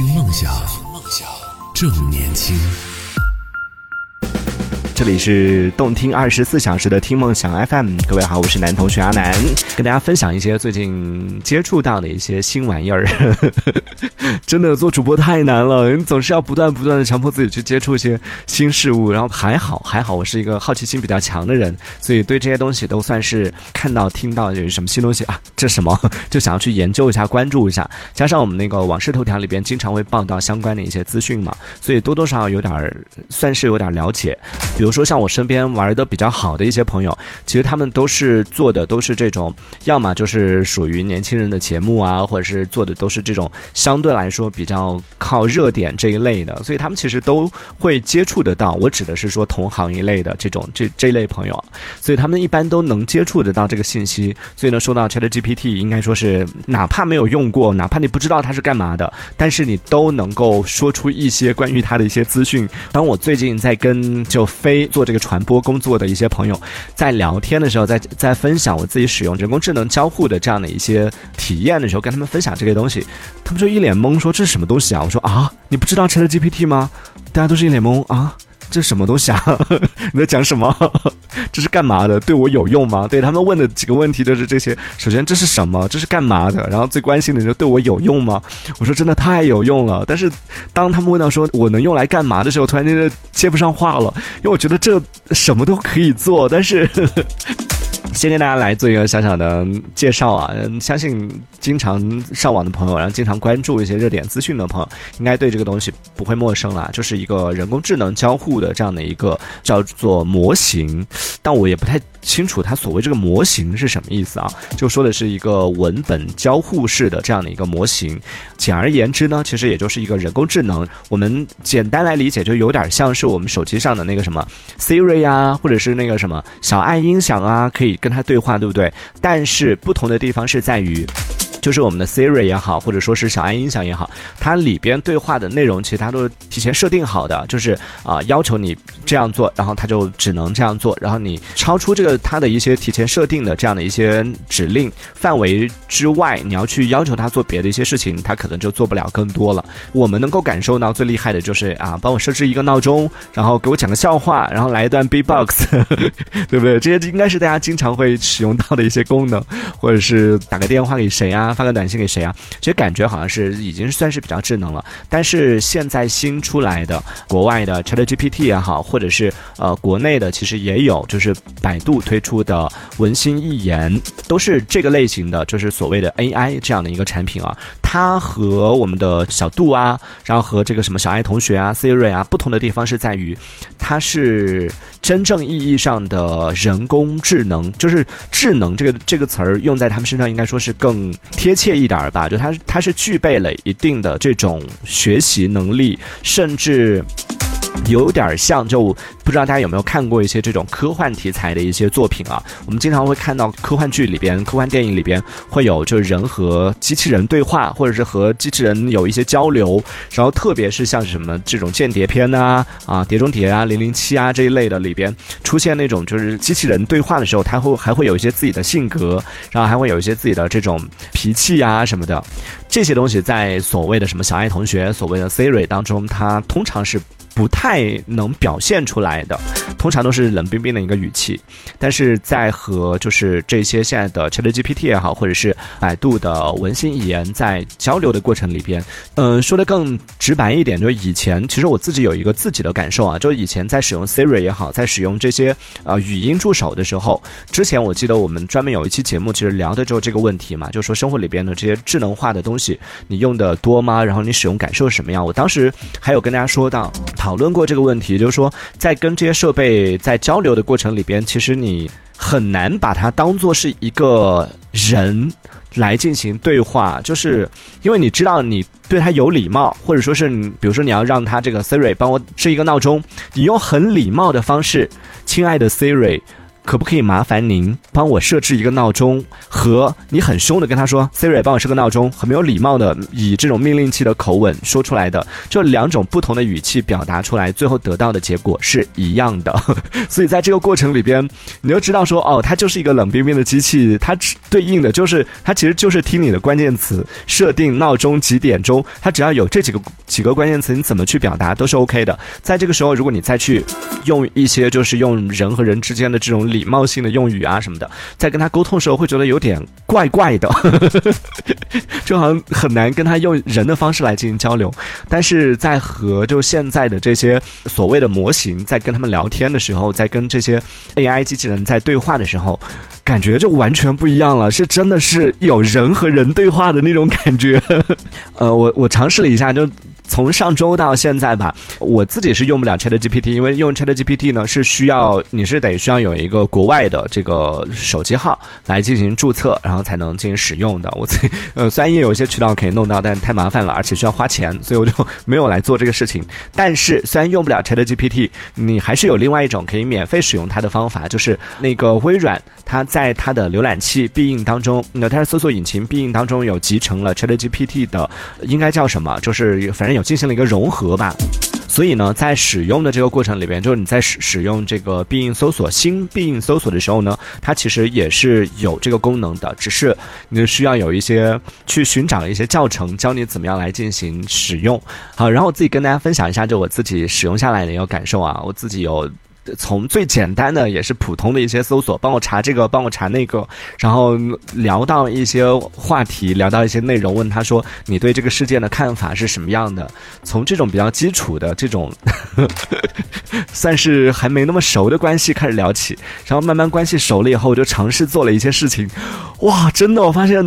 听梦想，正年轻。这里是动听二十四小时的听梦想 FM，各位好，我是男同学阿南，跟大家分享一些最近接触到的一些新玩意儿。真的做主播太难了，你总是要不断不断的强迫自己去接触一些新事物，然后还好还好，我是一个好奇心比较强的人，所以对这些东西都算是看到听到有什么新东西啊，这什么就想要去研究一下，关注一下。加上我们那个网视头条里边经常会报道相关的一些资讯嘛，所以多多少少有点儿算是有点了解，比如。比如说像我身边玩的比较好的一些朋友，其实他们都是做的都是这种，要么就是属于年轻人的节目啊，或者是做的都是这种相对来说比较靠热点这一类的，所以他们其实都会接触得到。我指的是说同行一类的这种这这类朋友，所以他们一般都能接触得到这个信息。所以呢，说到 ChatGPT，应该说是哪怕没有用过，哪怕你不知道它是干嘛的，但是你都能够说出一些关于它的一些资讯。当我最近在跟就做这个传播工作的一些朋友，在聊天的时候，在在分享我自己使用人工智能交互的这样的一些体验的时候，跟他们分享这个东西，他们就一脸懵，说这是什么东西啊？我说啊，你不知道 ChatGPT 吗？大家都是一脸懵啊。这什么东西啊？你在讲什么？这是干嘛的？对我有用吗？对他们问的几个问题都是这些。首先，这是什么？这是干嘛的？然后最关心的就是对我有用吗？我说真的太有用了。但是当他们问到说我能用来干嘛的时候，突然间就接不上话了，因为我觉得这什么都可以做，但是。先跟大家来做一个小小的介绍啊，相信经常上网的朋友，然后经常关注一些热点资讯的朋友，应该对这个东西不会陌生了，就是一个人工智能交互的这样的一个叫做模型，但我也不太。清楚它所谓这个模型是什么意思啊？就说的是一个文本交互式的这样的一个模型。简而言之呢，其实也就是一个人工智能。我们简单来理解，就有点像是我们手机上的那个什么 Siri 啊，或者是那个什么小爱音响啊，可以跟它对话，对不对？但是不同的地方是在于。就是我们的 Siri 也好，或者说是小爱音响也好，它里边对话的内容其实它都是提前设定好的，就是啊要求你这样做，然后它就只能这样做，然后你超出这个它的一些提前设定的这样的一些指令范围之外，你要去要求它做别的一些事情，它可能就做不了更多了。我们能够感受到最厉害的就是啊，帮我设置一个闹钟，然后给我讲个笑话，然后来一段 B-box，对不对？这些应该是大家经常会使用到的一些功能，或者是打个电话给谁啊？发个短信给谁啊？其实感觉好像是已经算是比较智能了。但是现在新出来的国外的 ChatGPT 也好，或者是呃国内的，其实也有，就是百度推出的文心一言，都是这个类型的，就是所谓的 AI 这样的一个产品啊。它和我们的小度啊，然后和这个什么小爱同学啊、Siri 啊不同的地方是在于，它是真正意义上的人工智能，就是智能这个这个词儿用在他们身上，应该说是更。贴切一点儿吧，就它它是具备了一定的这种学习能力，甚至。有点像，就不知道大家有没有看过一些这种科幻题材的一些作品啊？我们经常会看到科幻剧里边、科幻电影里边会有，就是人和机器人对话，或者是和机器人有一些交流。然后特别是像什么这种间谍片啊、啊碟中谍啊、零零七啊这一类的里边出现那种就是机器人对话的时候，它会还会有一些自己的性格，然后还会有一些自己的这种脾气啊什么的。这些东西在所谓的什么小爱同学、所谓的 Siri 当中，它通常是。不太能表现出来的，通常都是冷冰冰的一个语气。但是在和就是这些现在的 ChatGPT 也好，或者是百度的文心一言在交流的过程里边，嗯，说的更直白一点，就是以前其实我自己有一个自己的感受啊，就以前在使用 Siri 也好，在使用这些呃语音助手的时候，之前我记得我们专门有一期节目，其实聊的就是这个问题嘛，就说生活里边的这些智能化的东西，你用的多吗？然后你使用感受什么样？我当时还有跟大家说到。讨论过这个问题，就是说，在跟这些设备在交流的过程里边，其实你很难把它当做是一个人来进行对话，就是因为你知道你对他有礼貌，或者说是你，比如说你要让他这个 Siri 帮我设一个闹钟，你用很礼貌的方式，亲爱的 Siri。可不可以麻烦您帮我设置一个闹钟？和你很凶的跟他说 Siri 帮我设个闹钟，很没有礼貌的以这种命令器的口吻说出来的，就两种不同的语气表达出来，最后得到的结果是一样的。所以在这个过程里边，你就知道说，哦，它就是一个冷冰冰的机器，它对应的就是它其实就是听你的关键词设定闹钟几点钟，它只要有这几个几个关键词，你怎么去表达都是 OK 的。在这个时候，如果你再去用一些就是用人和人之间的这种礼礼貌性的用语啊什么的，在跟他沟通的时候，会觉得有点怪怪的，就好像很难跟他用人的方式来进行交流。但是在和就现在的这些所谓的模型在跟他们聊天的时候，在跟这些 AI 机器人在对话的时候，感觉就完全不一样了，是真的是有人和人对话的那种感觉。呃，我我尝试了一下就。从上周到现在吧，我自己是用不了 Chat GPT，因为用 Chat GPT 呢是需要你是得需要有一个国外的这个手机号来进行注册，然后才能进行使用的。我自己 呃虽然也有一些渠道可以弄到，但太麻烦了，而且需要花钱，所以我就没有来做这个事情。但是虽然用不了 Chat GPT，你还是有另外一种可以免费使用它的方法，就是那个微软它在它的浏览器必应当中，那它的搜索引擎必应当中有集成了 Chat GPT 的，应该叫什么？就是反正有。进行了一个融合吧，所以呢，在使用的这个过程里边，就是你在使使用这个必应搜索新必应搜索的时候呢，它其实也是有这个功能的，只是你需要有一些去寻找一些教程，教你怎么样来进行使用。好，然后我自己跟大家分享一下，就我自己使用下来的一个感受啊，我自己有。从最简单的也是普通的一些搜索，帮我查这个，帮我查那个，然后聊到一些话题，聊到一些内容，问他说你对这个事件的看法是什么样的？从这种比较基础的这种，算是还没那么熟的关系开始聊起，然后慢慢关系熟了以后，我就尝试做了一些事情，哇，真的，我发现。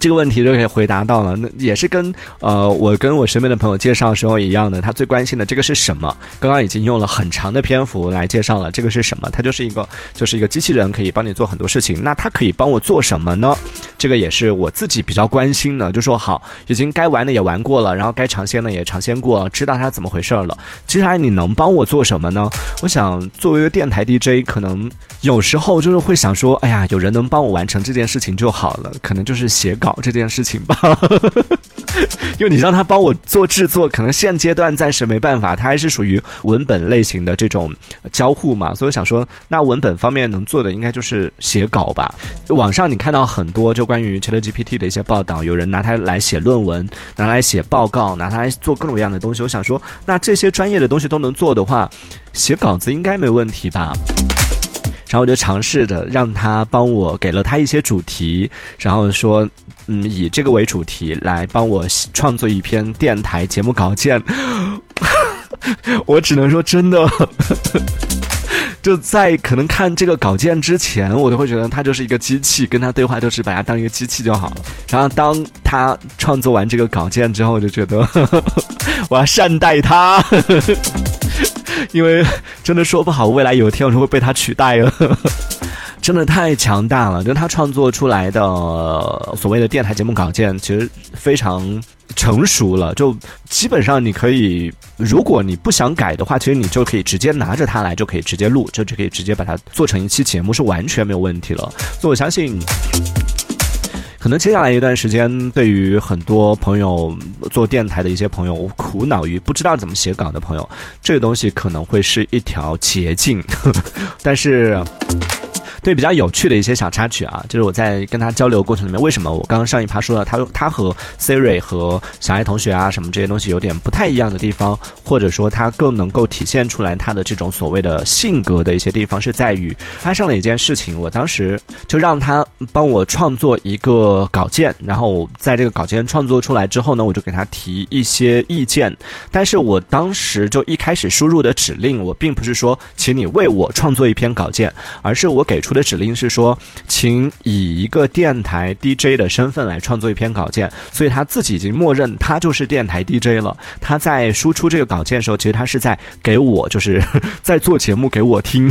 这个问题就可以回答到了，那也是跟呃我跟我身边的朋友介绍的时候一样的，他最关心的这个是什么？刚刚已经用了很长的篇幅来介绍了这个是什么？它就是一个就是一个机器人，可以帮你做很多事情。那它可以帮我做什么呢？这个也是我自己比较关心的。就说好，已经该玩的也玩过了，然后该尝鲜的也尝鲜过，知道它怎么回事了。接下来你能帮我做什么呢？我想作为一个电台 DJ，可能有时候就是会想说，哎呀，有人能帮我完成这件事情就好了。可能就是写稿。搞这件事情吧，因为你让他帮我做制作，可能现阶段暂时没办法，他还是属于文本类型的这种交互嘛，所以想说，那文本方面能做的应该就是写稿吧。网上你看到很多就关于 ChatGPT 的一些报道，有人拿它来写论文，拿来写报告，拿它来做各种各样的东西。我想说，那这些专业的东西都能做的话，写稿子应该没问题吧？然后我就尝试着让他帮我给了他一些主题，然后说，嗯，以这个为主题来帮我创作一篇电台节目稿件。我只能说，真的，就在可能看这个稿件之前，我都会觉得他就是一个机器，跟他对话就是把他当一个机器就好了。然后当他创作完这个稿件之后，我就觉得 我要善待他。因为真的说不好，未来有一天我就会被他取代了，真的太强大了。就他创作出来的所谓的电台节目稿件，其实非常成熟了。就基本上你可以，如果你不想改的话，其实你就可以直接拿着它来，就可以直接录，就就可以直接把它做成一期节目，是完全没有问题了。所以我相信。可能接下来一段时间，对于很多朋友做电台的一些朋友，苦恼于不知道怎么写稿的朋友，这个东西可能会是一条捷径，但是。对比较有趣的一些小插曲啊，就是我在跟他交流过程里面，为什么我刚刚上一趴说了他他和 Siri 和小爱同学啊什么这些东西有点不太一样的地方，或者说他更能够体现出来他的这种所谓的性格的一些地方，是在于发生了一件事情。我当时就让他帮我创作一个稿件，然后在这个稿件创作出来之后呢，我就给他提一些意见。但是我当时就一开始输入的指令，我并不是说请你为我创作一篇稿件，而是我给出的的。指令是说，请以一个电台 DJ 的身份来创作一篇稿件，所以他自己已经默认他就是电台 DJ 了。他在输出这个稿件的时候，其实他是在给我，就是 在做节目给我听，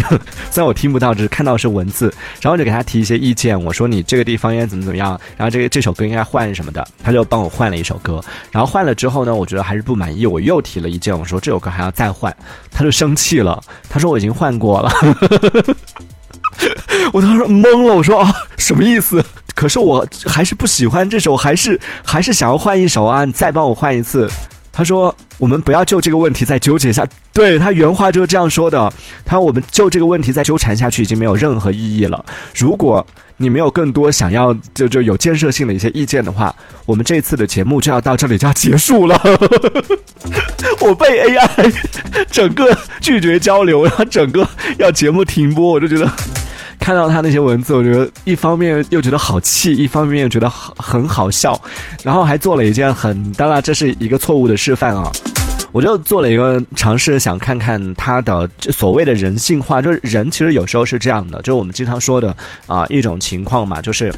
虽然我听不到，只是看到是文字，然后就给他提一些意见。我说你这个地方应该怎么怎么样，然后这个这首歌应该换什么的，他就帮我换了一首歌。然后换了之后呢，我觉得还是不满意，我又提了意见，我说这首歌还要再换，他就生气了，他说我已经换过了。我当时懵了，我说啊，什么意思？可是我还是不喜欢这首，还是还是想要换一首啊！你再帮我换一次。他说我们不要就这个问题再纠结下。对他原话就是这样说的。他说我们就这个问题再纠缠下去已经没有任何意义了。如果你没有更多想要就就有建设性的一些意见的话，我们这次的节目就要到这里就要结束了。我被 AI 整个拒绝交流，然后整个要节目停播，我就觉得。看到他那些文字，我觉得一方面又觉得好气，一方面又觉得很很好笑，然后还做了一件很，当然这是一个错误的示范啊，我就做了一个尝试，想看看他的所谓的人性化，就是人其实有时候是这样的，就是我们经常说的啊一种情况嘛，就是。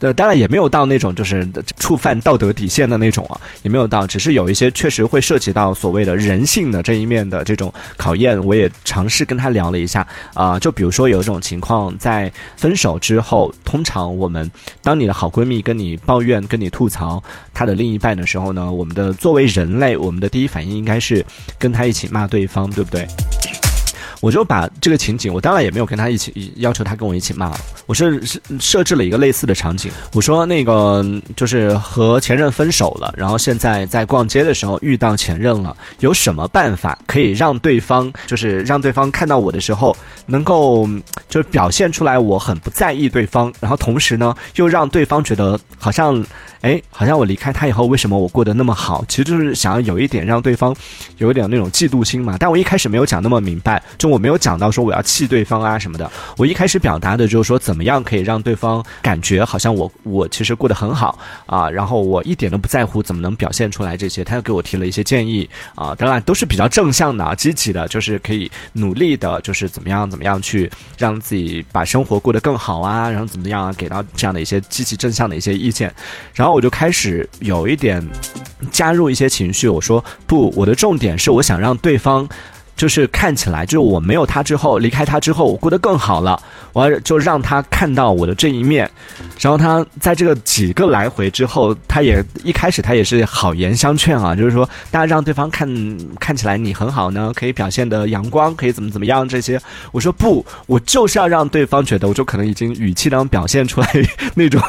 对，当然也没有到那种就是触犯道德底线的那种啊，也没有到，只是有一些确实会涉及到所谓的人性的这一面的这种考验，我也尝试跟他聊了一下啊，就比如说有一种情况，在分手之后，通常我们当你的好闺蜜跟你抱怨、跟你吐槽她的另一半的时候呢，我们的作为人类，我们的第一反应应该是跟他一起骂对方，对不对？我就把这个情景，我当然也没有跟他一起要求他跟我一起骂了。我是设设置了一个类似的场景，我说那个就是和前任分手了，然后现在在逛街的时候遇到前任了，有什么办法可以让对方就是让对方看到我的时候能够就是表现出来我很不在意对方，然后同时呢又让对方觉得好像。哎，好像我离开他以后，为什么我过得那么好？其实就是想要有一点让对方有一点那种嫉妒心嘛。但我一开始没有讲那么明白，就我没有讲到说我要气对方啊什么的。我一开始表达的就是说，怎么么样可以让对方感觉好像我我其实过得很好啊，然后我一点都不在乎，怎么能表现出来这些？他又给我提了一些建议啊，当然都是比较正向的、积极的，就是可以努力的，就是怎么样怎么样去让自己把生活过得更好啊，然后怎么样啊，给到这样的一些积极正向的一些意见，然后我就开始有一点加入一些情绪，我说不，我的重点是我想让对方。就是看起来，就是我没有他之后，离开他之后，我过得更好了。我就让他看到我的这一面，然后他在这个几个来回之后，他也一开始他也是好言相劝啊，就是说大家让对方看看起来你很好呢，可以表现的阳光，可以怎么怎么样这些。我说不，我就是要让对方觉得，我就可能已经语气当中表现出来 那种，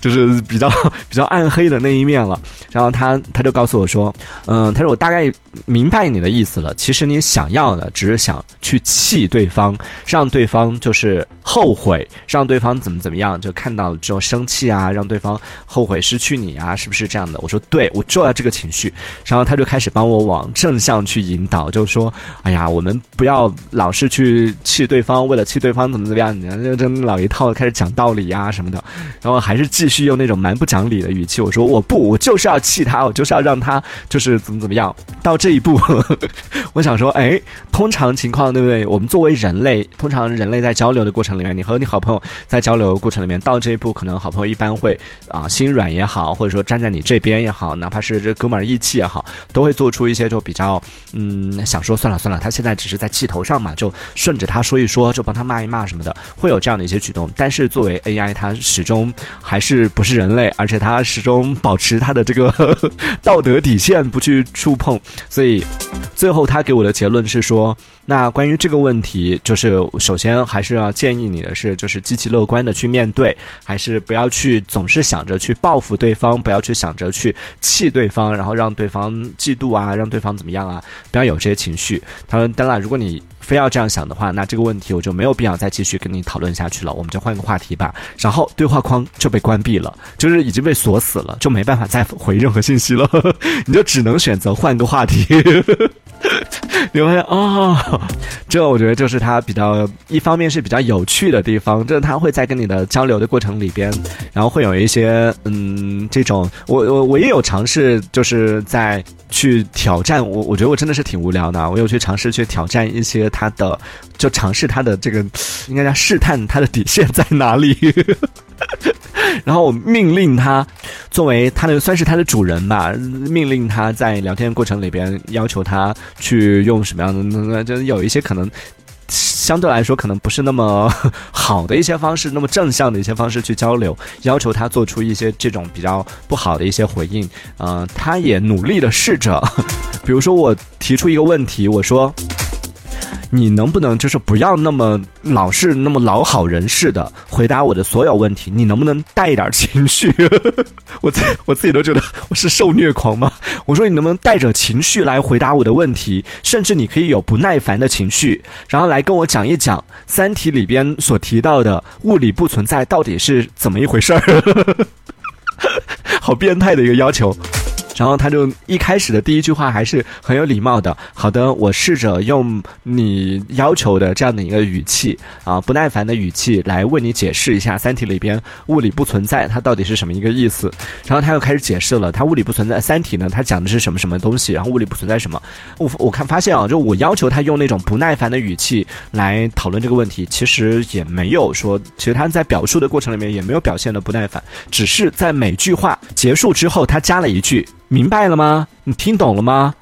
就是比较比较暗黑的那一面了。然后他他就告诉我说，嗯，他说我大概明白你的意思了，其实。你想要的只是想去气对方，让对方就是后悔，让对方怎么怎么样，就看到之后生气啊，让对方后悔失去你啊，是不是这样的？我说对，我就要这个情绪。然后他就开始帮我往正向去引导，就说：“哎呀，我们不要老是去气对方，为了气对方怎么怎么样，你就这老一套开始讲道理呀什么的。”然后还是继续用那种蛮不讲理的语气，我说：“我不，我就是要气他，我就是要让他就是怎么怎么样。”到这一步，我想。说哎，通常情况对不对？我们作为人类，通常人类在交流的过程里面，你和你好朋友在交流过程里面，到这一步，可能好朋友一般会啊心软也好，或者说站在你这边也好，哪怕是这哥们儿义气也好，都会做出一些就比较嗯想说算了算了，他现在只是在气头上嘛，就顺着他说一说，就帮他骂一骂什么的，会有这样的一些举动。但是作为 AI，它始终还是不是人类，而且它始终保持它的这个 道德底线不去触碰，所以最后他给我的。结论是说，那关于这个问题，就是首先还是要建议你的是，就是积极乐观的去面对，还是不要去总是想着去报复对方，不要去想着去气对方，然后让对方嫉妒啊，让对方怎么样啊，不要有这些情绪。他说，当然，如果你非要这样想的话，那这个问题我就没有必要再继续跟你讨论下去了，我们就换个话题吧。然后对话框就被关闭了，就是已经被锁死了，就没办法再回任何信息了，你就只能选择换个话题。你会哦，这我觉得就是他比较一方面是比较有趣的地方，就是他会在跟你的交流的过程里边，然后会有一些嗯这种，我我我也有尝试，就是在去挑战我，我觉得我真的是挺无聊的，我有去尝试去挑战一些他的，就尝试他的这个应该叫试探他的底线在哪里。然后我命令他，作为他的算是他的主人吧，命令他在聊天过程里边要求他去用什么样的，就是有一些可能相对来说可能不是那么 好的一些方式，那么正向的一些方式去交流，要求他做出一些这种比较不好的一些回应。嗯，他也努力的试着，比如说我提出一个问题，我说。你能不能就是不要那么老是那么老好人似的回答我的所有问题？你能不能带一点情绪？我自我自己都觉得我是受虐狂吗？我说你能不能带着情绪来回答我的问题？甚至你可以有不耐烦的情绪，然后来跟我讲一讲《三体》里边所提到的物理不存在到底是怎么一回事儿？好变态的一个要求。然后他就一开始的第一句话还是很有礼貌的。好的，我试着用你要求的这样的一个语气啊，不耐烦的语气来为你解释一下《三体》里边物理不存在它到底是什么一个意思。然后他又开始解释了，它物理不存在，《三体》呢，它讲的是什么什么东西，然后物理不存在什么。我我看发现啊，就我要求他用那种不耐烦的语气来讨论这个问题，其实也没有说，其实他在表述的过程里面也没有表现的不耐烦，只是在每句话结束之后，他加了一句。明白了吗？你听懂了吗？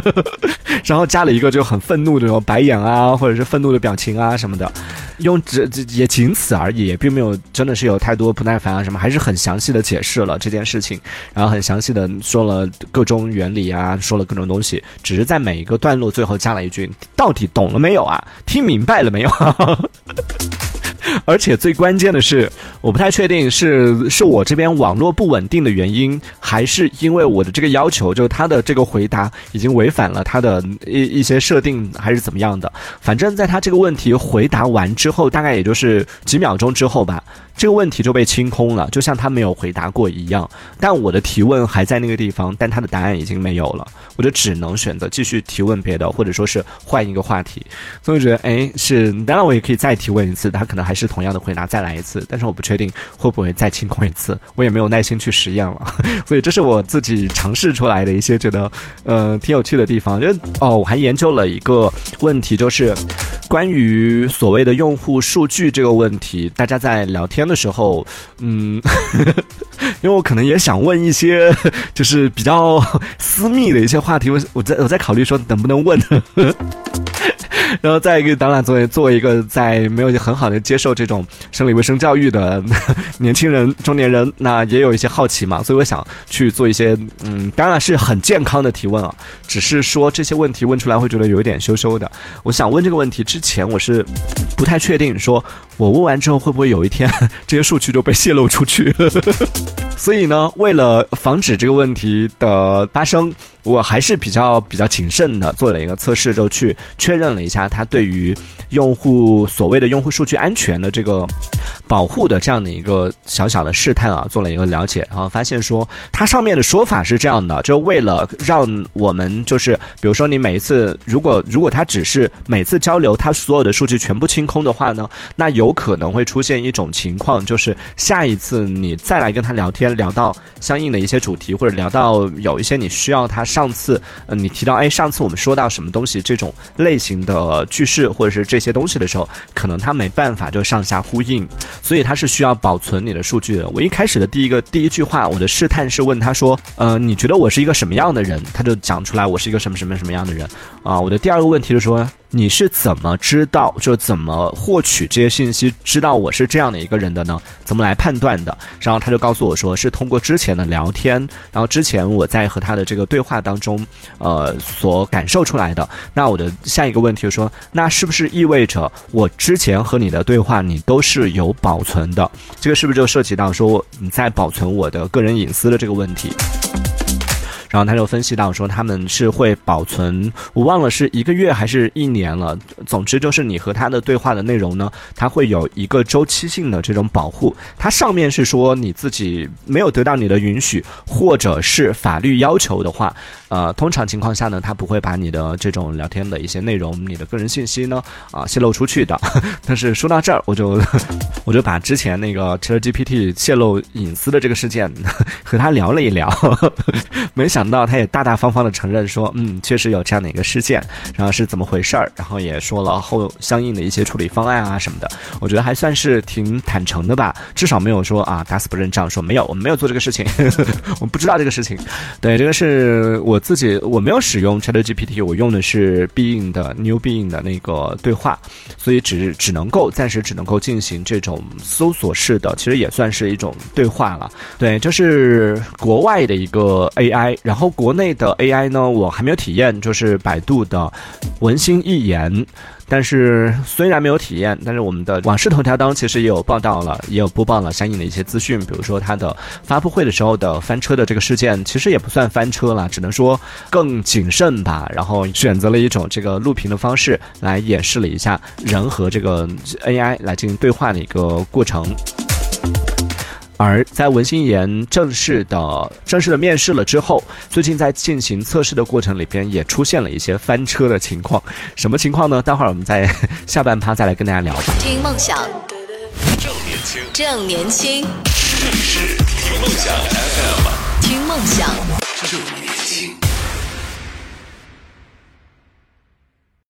然后加了一个就很愤怒的那种白眼啊，或者是愤怒的表情啊什么的，用这这也仅此而已，也并没有真的是有太多不耐烦啊什么，还是很详细的解释了这件事情，然后很详细的说了各种原理啊，说了各种东西，只是在每一个段落最后加了一句：到底懂了没有啊？听明白了没有？而且最关键的是，我不太确定是是我这边网络不稳定的原因，还是因为我的这个要求，就是他的这个回答已经违反了他的一一些设定，还是怎么样的？反正，在他这个问题回答完之后，大概也就是几秒钟之后吧。这个问题就被清空了，就像他没有回答过一样。但我的提问还在那个地方，但他的答案已经没有了，我就只能选择继续提问别的，或者说是换一个话题。所以我觉得，哎，是当然我也可以再提问一次，他可能还是同样的回答，再来一次。但是我不确定会不会再清空一次，我也没有耐心去实验了。所以这是我自己尝试出来的一些觉得，呃，挺有趣的地方。就哦，我还研究了一个问题，就是关于所谓的用户数据这个问题，大家在聊天。的时候，嗯，因为我可能也想问一些 就是比较 私密的一些话题，我我在我在考虑说能不能问。然后再一个，当然作为作为一个在没有很好的接受这种生理卫生教育的 年轻人、中年人，那也有一些好奇嘛，所以我想去做一些，嗯，当然是很健康的提问啊，只是说这些问题问出来会觉得有一点羞羞的。我想问这个问题之前，我是不太确定，说我问完之后会不会有一天 这些数据就被泄露出去。所以呢，为了防止这个问题的发生。我还是比较比较谨慎的，做了一个测试，就去确认了一下它对于用户所谓的用户数据安全的这个保护的这样的一个小小的试探啊，做了一个了解，然后发现说它上面的说法是这样的，就为了让我们就是，比如说你每一次如果如果它只是每次交流它所有的数据全部清空的话呢，那有可能会出现一种情况，就是下一次你再来跟他聊天，聊到相应的一些主题，或者聊到有一些你需要他。上次，嗯，你提到，哎，上次我们说到什么东西这种类型的句式或者是这些东西的时候，可能它没办法就上下呼应，所以它是需要保存你的数据的。我一开始的第一个第一句话，我的试探是问他说，呃，你觉得我是一个什么样的人？他就讲出来我是一个什么什么什么样的人啊。我的第二个问题是说。你是怎么知道，就怎么获取这些信息，知道我是这样的一个人的呢？怎么来判断的？然后他就告诉我说，是通过之前的聊天，然后之前我在和他的这个对话当中，呃，所感受出来的。那我的下一个问题说，那是不是意味着我之前和你的对话，你都是有保存的？这个是不是就涉及到说你在保存我的个人隐私的这个问题？然后他就分析到说，他们是会保存，我忘了是一个月还是一年了。总之就是你和他的对话的内容呢，它会有一个周期性的这种保护。它上面是说你自己没有得到你的允许，或者是法律要求的话。呃，通常情况下呢，他不会把你的这种聊天的一些内容、你的个人信息呢，啊，泄露出去的。但是说到这儿，我就我就把之前那个 ChatGPT 泄露隐私的这个事件和他聊了一聊，没想到他也大大方方的承认说，嗯，确实有这样的一个事件，然后是怎么回事儿，然后也说了后相应的一些处理方案啊什么的。我觉得还算是挺坦诚的吧，至少没有说啊打死不认账，说没有，我们没有做这个事情，我们不知道这个事情。对，这个是我。自己我没有使用 ChatGPT，我用的是必应的 New 必应的那个对话，所以只只能够暂时只能够进行这种搜索式的，其实也算是一种对话了。对，这是国外的一个 AI，然后然后国内的 AI 呢，我还没有体验，就是百度的文心一言。但是虽然没有体验，但是我们的往事头条当中其实也有报道了，也有播报了相应的一些资讯，比如说它的发布会的时候的翻车的这个事件，其实也不算翻车了，只能说更谨慎吧。然后选择了一种这个录屏的方式来演示了一下人和这个 AI 来进行对话的一个过程。而在文心一言正式的正式的面试了之后，最近在进行测试的过程里边也出现了一些翻车的情况。什么情况呢？待会儿我们在 下半趴再来跟大家聊。听梦想，正年轻，正年轻，这里是听梦想 FM，听梦想，正